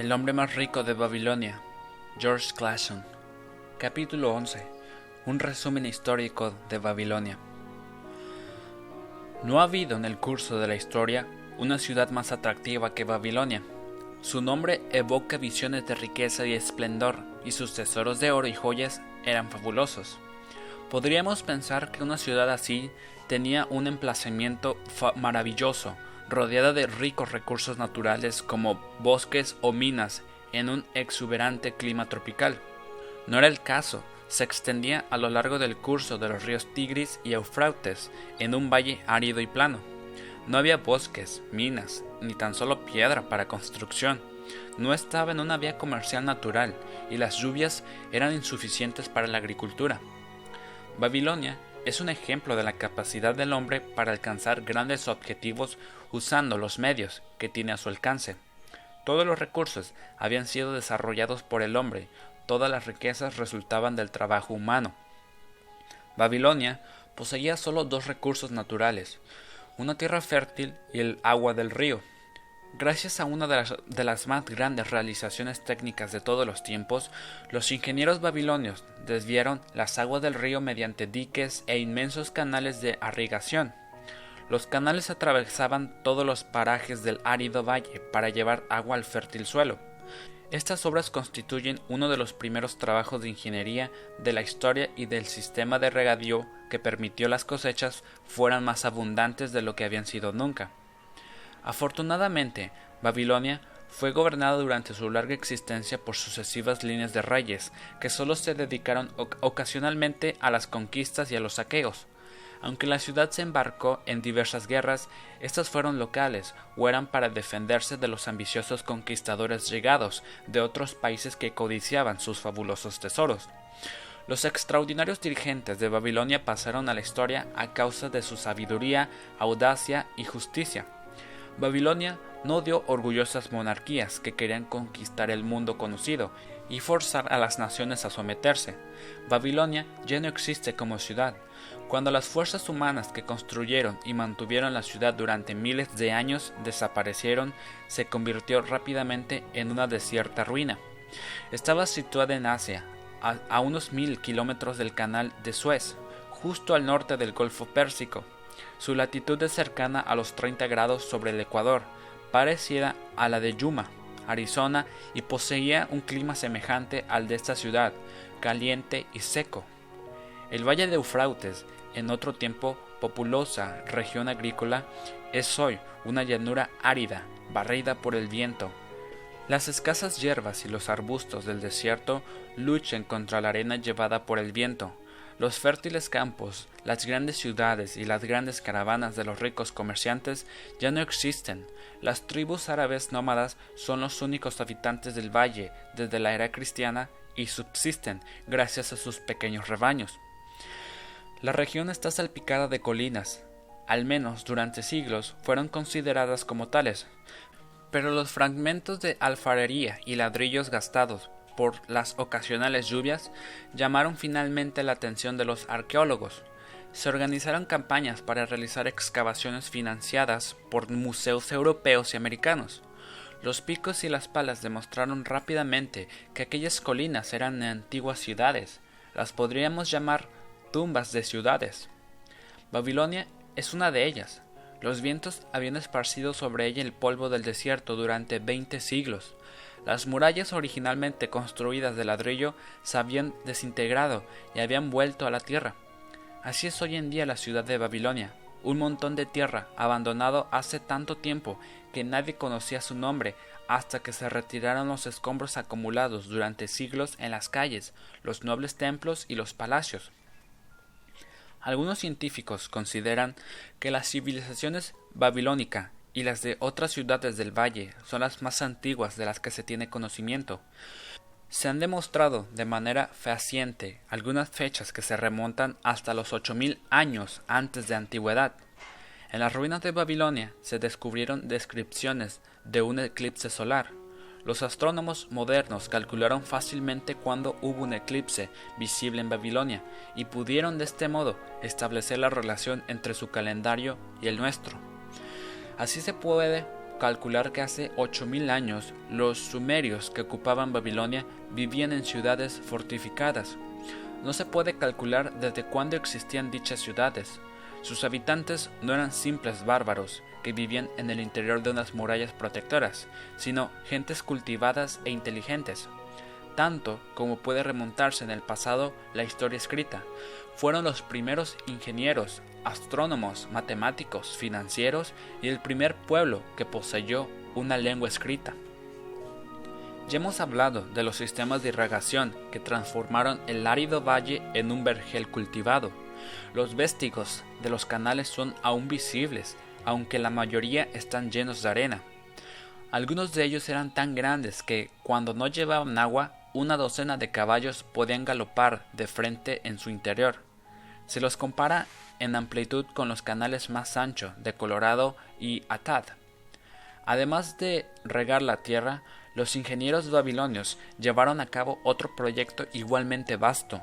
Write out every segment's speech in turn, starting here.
El hombre más rico de Babilonia, George Clason. Capítulo 11. Un resumen histórico de Babilonia. No ha habido en el curso de la historia una ciudad más atractiva que Babilonia. Su nombre evoca visiones de riqueza y esplendor, y sus tesoros de oro y joyas eran fabulosos. Podríamos pensar que una ciudad así tenía un emplazamiento maravilloso, rodeada de ricos recursos naturales como bosques o minas en un exuberante clima tropical. No era el caso, se extendía a lo largo del curso de los ríos Tigris y Eufrates, en un valle árido y plano. No había bosques, minas, ni tan solo piedra para construcción. No estaba en una vía comercial natural y las lluvias eran insuficientes para la agricultura. Babilonia es un ejemplo de la capacidad del hombre para alcanzar grandes objetivos usando los medios que tiene a su alcance. Todos los recursos habían sido desarrollados por el hombre, todas las riquezas resultaban del trabajo humano. Babilonia poseía solo dos recursos naturales, una tierra fértil y el agua del río. Gracias a una de las, más grandes realizaciones técnicas de todos los tiempos, los ingenieros babilonios desviaron las aguas del río mediante diques e inmensos canales de irrigación. Los canales atravesaban todos los parajes del árido valle para llevar agua al fértil suelo. Estas obras constituyen uno de los primeros trabajos de ingeniería de la historia y del sistema de regadío que permitió las cosechas fueran más abundantes de lo que habían sido nunca. Afortunadamente, Babilonia fue gobernada durante su larga existencia por sucesivas líneas de reyes, que solo se dedicaron ocasionalmente a las conquistas y a los saqueos. Aunque la ciudad se embarcó en diversas guerras, estas fueron locales o eran para defenderse de los ambiciosos conquistadores llegados de otros países que codiciaban sus fabulosos tesoros. Los extraordinarios dirigentes de Babilonia pasaron a la historia a causa de su sabiduría, audacia y justicia. Babilonia no dio orgullosas monarquías que querían conquistar el mundo conocido y forzar a las naciones a someterse. Babilonia ya no existe como ciudad. Cuando las fuerzas humanas que construyeron y mantuvieron la ciudad durante miles de años desaparecieron, se convirtió rápidamente en una desierta ruina. Estaba situada en Asia, a, unos mil kilómetros del canal de Suez, justo al norte del Golfo Pérsico. Su latitud es cercana a los 30 grados sobre el Ecuador, parecida a la de Yuma, Arizona, y poseía un clima semejante al de esta ciudad, caliente y seco. El Valle de Eufrates, en otro tiempo populosa región agrícola, es hoy una llanura árida, barrida por el viento. Las escasas hierbas y los arbustos del desierto luchan contra la arena llevada por el viento, los fértiles campos, las grandes ciudades y las grandes caravanas de los ricos comerciantes ya no existen. Las tribus árabes nómadas son los únicos habitantes del valle desde la era cristiana y subsisten gracias a sus pequeños rebaños. La región está salpicada de colinas, al menos durante siglos fueron consideradas como tales, pero los fragmentos de alfarería y ladrillos gastados por las ocasionales lluvias llamaron finalmente la atención de los arqueólogos. Se organizaron campañas para realizar excavaciones financiadas por museos europeos y americanos. Los picos y las palas demostraron rápidamente que aquellas colinas eran antiguas ciudades. Las podríamos llamar tumbas de ciudades. Babilonia es una de ellas. Los vientos habían esparcido sobre ella el polvo del desierto durante veinte siglos. Las murallas originalmente construidas de ladrillo se habían desintegrado y habían vuelto a la tierra. Así es hoy en día la ciudad de Babilonia, un montón de tierra abandonado hace tanto tiempo que nadie conocía su nombre hasta que se retiraron los escombros acumulados durante siglos en las calles, los nobles templos y los palacios. Algunos científicos consideran que las civilizaciones babilónica y las de otras ciudades del valle son las más antiguas de las que se tiene conocimiento. Se han demostrado de manera fehaciente algunas fechas que se remontan hasta los ocho mil años antes de antigüedad. En las ruinas de Babilonia se descubrieron descripciones de un eclipse solar. Los astrónomos modernos calcularon fácilmente cuándo hubo un eclipse visible en Babilonia y pudieron de este modo establecer la relación entre su calendario y el nuestro. Así se puede calcular que hace 8.000 años los sumerios que ocupaban Babilonia vivían en ciudades fortificadas. No se puede calcular desde cuándo existían dichas ciudades. Sus habitantes no eran simples bárbaros que vivían en el interior de unas murallas protectoras, sino gentes cultivadas e inteligentes. Tanto como puede remontarse en el pasado la historia escrita, fueron los primeros ingenieros, astrónomos, matemáticos, financieros y el primer pueblo que poseyó una lengua escrita. Ya hemos hablado de los sistemas de irrigación que transformaron el árido valle en un vergel cultivado. Los véstigos de los canales son aún visibles, aunque la mayoría están llenos de arena. Algunos de ellos eran tan grandes que, cuando no llevaban agua, una docena de caballos podían galopar de frente en su interior. Se los compara en amplitud con los canales más anchos de Colorado y Atad. Además de regar la tierra, los ingenieros babilonios llevaron a cabo otro proyecto igualmente vasto,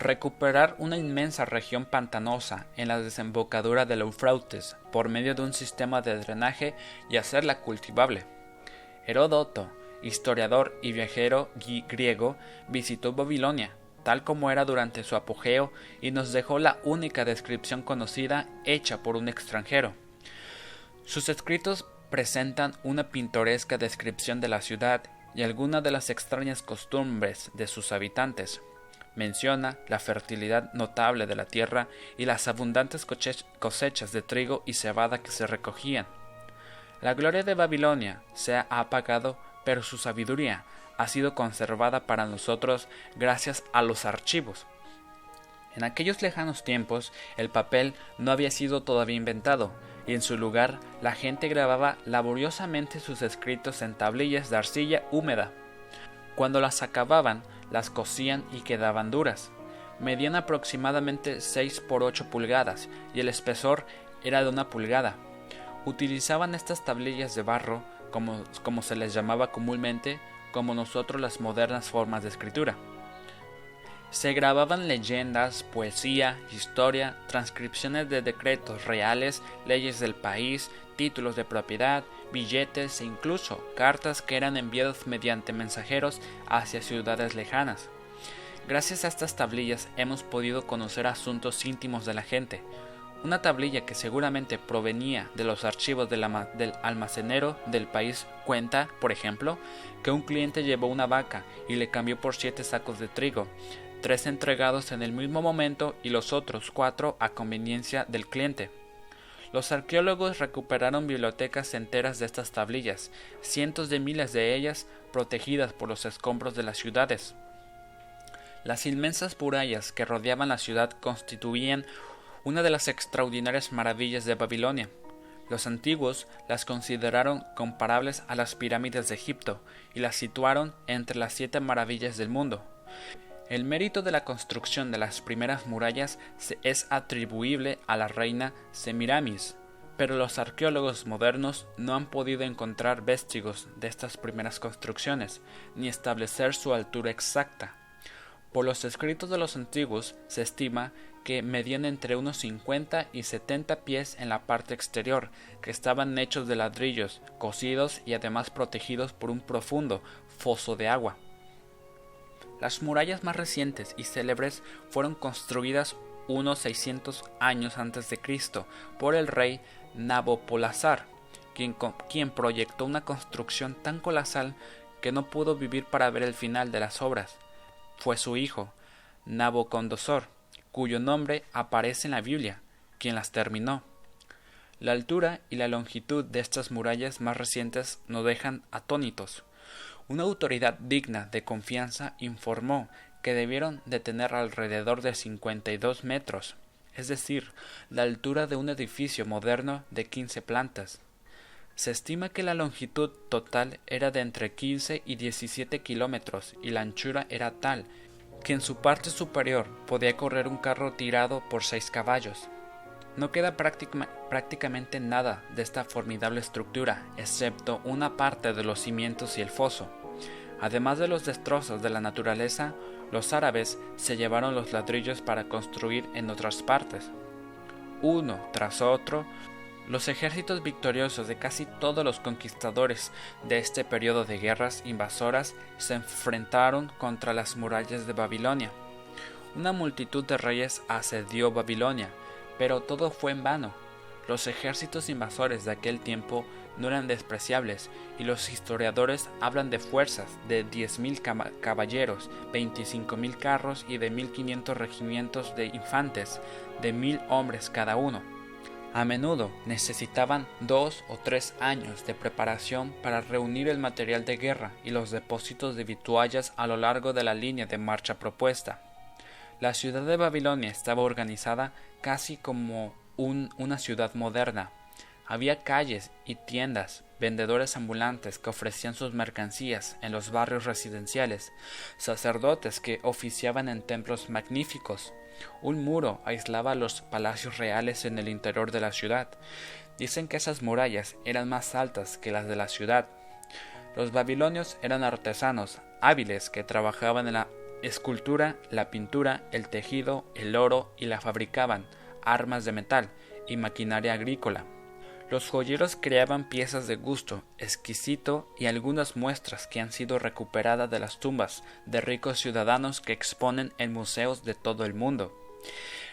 recuperar una inmensa región pantanosa en la desembocadura del Eufrates por medio de un sistema de drenaje y hacerla cultivable. Heródoto, historiador y viajero griego, visitó Babilonia, tal como era durante su apogeo, y nos dejó la única descripción conocida hecha por un extranjero. Sus escritos presentan una pintoresca descripción de la ciudad y algunas de las extrañas costumbres de sus habitantes. Menciona la fertilidad notable de la tierra y las abundantes cosechas de trigo y cebada que se recogían. La gloria de Babilonia se ha apagado, pero su sabiduría ha sido conservada para nosotros gracias a los archivos. En aquellos lejanos tiempos el papel no había sido todavía inventado, y en su lugar la gente grababa laboriosamente sus escritos en tablillas de arcilla húmeda. Cuando las acababan, las cosían y quedaban duras. Medían aproximadamente 6 por 8 pulgadas y el espesor era de una pulgada. Utilizaban estas tablillas de barro, como, como se les llamaba comúnmente, como nosotros las modernas formas de escritura. Se grababan leyendas, poesía, historia, transcripciones de decretos reales, leyes del país, títulos de propiedad, billetes e incluso cartas que eran enviadas mediante mensajeros hacia ciudades lejanas. Gracias a estas tablillas hemos podido conocer asuntos íntimos de la gente, una tablilla que seguramente provenía de los archivos del, almacenero del país cuenta, por ejemplo, que un cliente llevó una vaca y le cambió por siete sacos de trigo, tres entregados en el mismo momento y los otros cuatro a conveniencia del cliente. Los arqueólogos recuperaron bibliotecas enteras de estas tablillas, cientos de miles de ellas protegidas por los escombros de las ciudades. Las inmensas murallas que rodeaban la ciudad constituían una de las extraordinarias maravillas de Babilonia. Los antiguos las consideraron comparables a las pirámides de Egipto y las situaron entre las siete maravillas del mundo. El mérito de la construcción de las primeras murallas es atribuible a la reina Semiramis, pero los arqueólogos modernos no han podido encontrar vestigios de estas primeras construcciones, ni establecer su altura exacta. Por los escritos de los antiguos se estima que medían entre unos 50 y 70 pies en la parte exterior, que estaban hechos de ladrillos, cosidos y además protegidos por un profundo foso de agua. Las murallas más recientes y célebres fueron construidas unos 600 años antes de Cristo por el rey Nabopolassar, quien, quien proyectó una construcción tan colosal que no pudo vivir para ver el final de las obras. Fue su hijo, Nabocondosor, cuyo nombre aparece en la Biblia, quien las terminó. La altura y la longitud de estas murallas más recientes nos dejan atónitos. Una autoridad digna de confianza informó que debieron de tener alrededor de 52 metros, es decir, la altura de un edificio moderno de 15 plantas. Se estima que la longitud total era de entre 15 y 17 kilómetros y la anchura era tal que en su parte superior podía correr un carro tirado por seis caballos. No queda prácticamente nada de esta formidable estructura, excepto una parte de los cimientos y el foso. Además de los destrozos de la naturaleza, los árabes se llevaron los ladrillos para construir en otras partes. Uno tras otro, Los ejércitos victoriosos de casi todos los conquistadores de este periodo de guerras invasoras se enfrentaron contra las murallas de Babilonia. Una multitud de reyes asedió Babilonia, pero todo fue en vano. Los ejércitos invasores de aquel tiempo no eran despreciables y los historiadores hablan de fuerzas de 10.000 caballeros, 25.000 carros y de 1.500 regimientos de infantes, de mil hombres cada uno. A menudo necesitaban dos o tres años de preparación para reunir el material de guerra y los depósitos de vituallas a lo largo de la línea de marcha propuesta. La ciudad de Babilonia estaba organizada casi como una ciudad moderna. Había calles y tiendas, vendedores ambulantes que ofrecían sus mercancías en los barrios residenciales, sacerdotes que oficiaban en templos magníficos, un muro aislaba los palacios reales en el interior de la ciudad. Dicen que esas murallas eran más altas que las de la ciudad. Los babilonios eran artesanos hábiles que trabajaban en la escultura, la pintura, el tejido, el oro y la fabricaban, armas de metal y maquinaria agrícola. Los joyeros creaban piezas de gusto exquisito y algunas muestras que han sido recuperadas de las tumbas de ricos ciudadanos que exponen en museos de todo el mundo.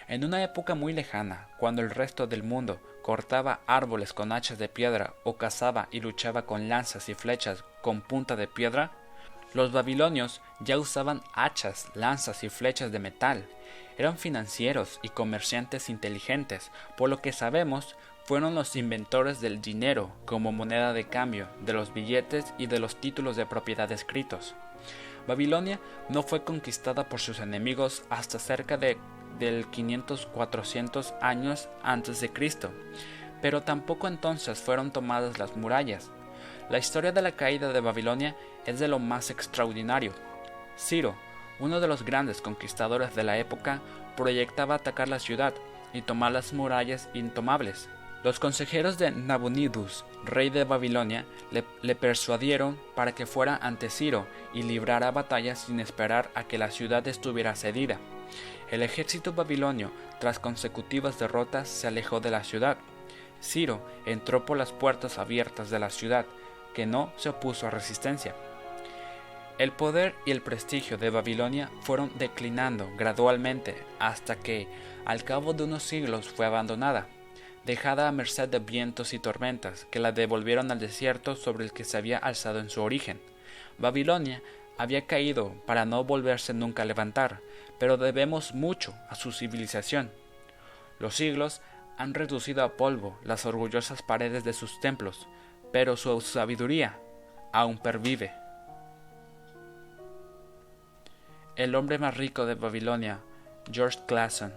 En una época muy lejana, cuando el resto del mundo cortaba árboles con hachas de piedra o cazaba y luchaba con lanzas y flechas con punta de piedra, los babilonios ya usaban hachas, lanzas y flechas de metal. Eran financieros y comerciantes inteligentes, por lo que sabemos fueron los inventores del dinero como moneda de cambio, de los billetes y de los títulos de propiedad escritos. Babilonia no fue conquistada por sus enemigos hasta cerca de del 500-400 años antes de Cristo, pero tampoco entonces fueron tomadas las murallas. La historia de la caída de Babilonia es de lo más extraordinario. Ciro, uno de los grandes conquistadores de la época, proyectaba atacar la ciudad y tomar las murallas intomables. Los consejeros de Nabonidus, rey de Babilonia, le, persuadieron para que fuera ante Ciro y librara batallas sin esperar a que la ciudad estuviera cedida. El ejército babilonio, tras consecutivas derrotas, se alejó de la ciudad. Ciro entró por las puertas abiertas de la ciudad, que no se opuso a resistencia. El poder y el prestigio de Babilonia fueron declinando gradualmente hasta que, al cabo de unos siglos, fue abandonada dejada a merced de vientos y tormentas que la devolvieron al desierto sobre el que se había alzado en su origen. Babilonia había caído para no volverse nunca a levantar, pero debemos mucho a su civilización. Los siglos han reducido a polvo las orgullosas paredes de sus templos, pero su sabiduría aún pervive. El hombre más rico de Babilonia, George Clason,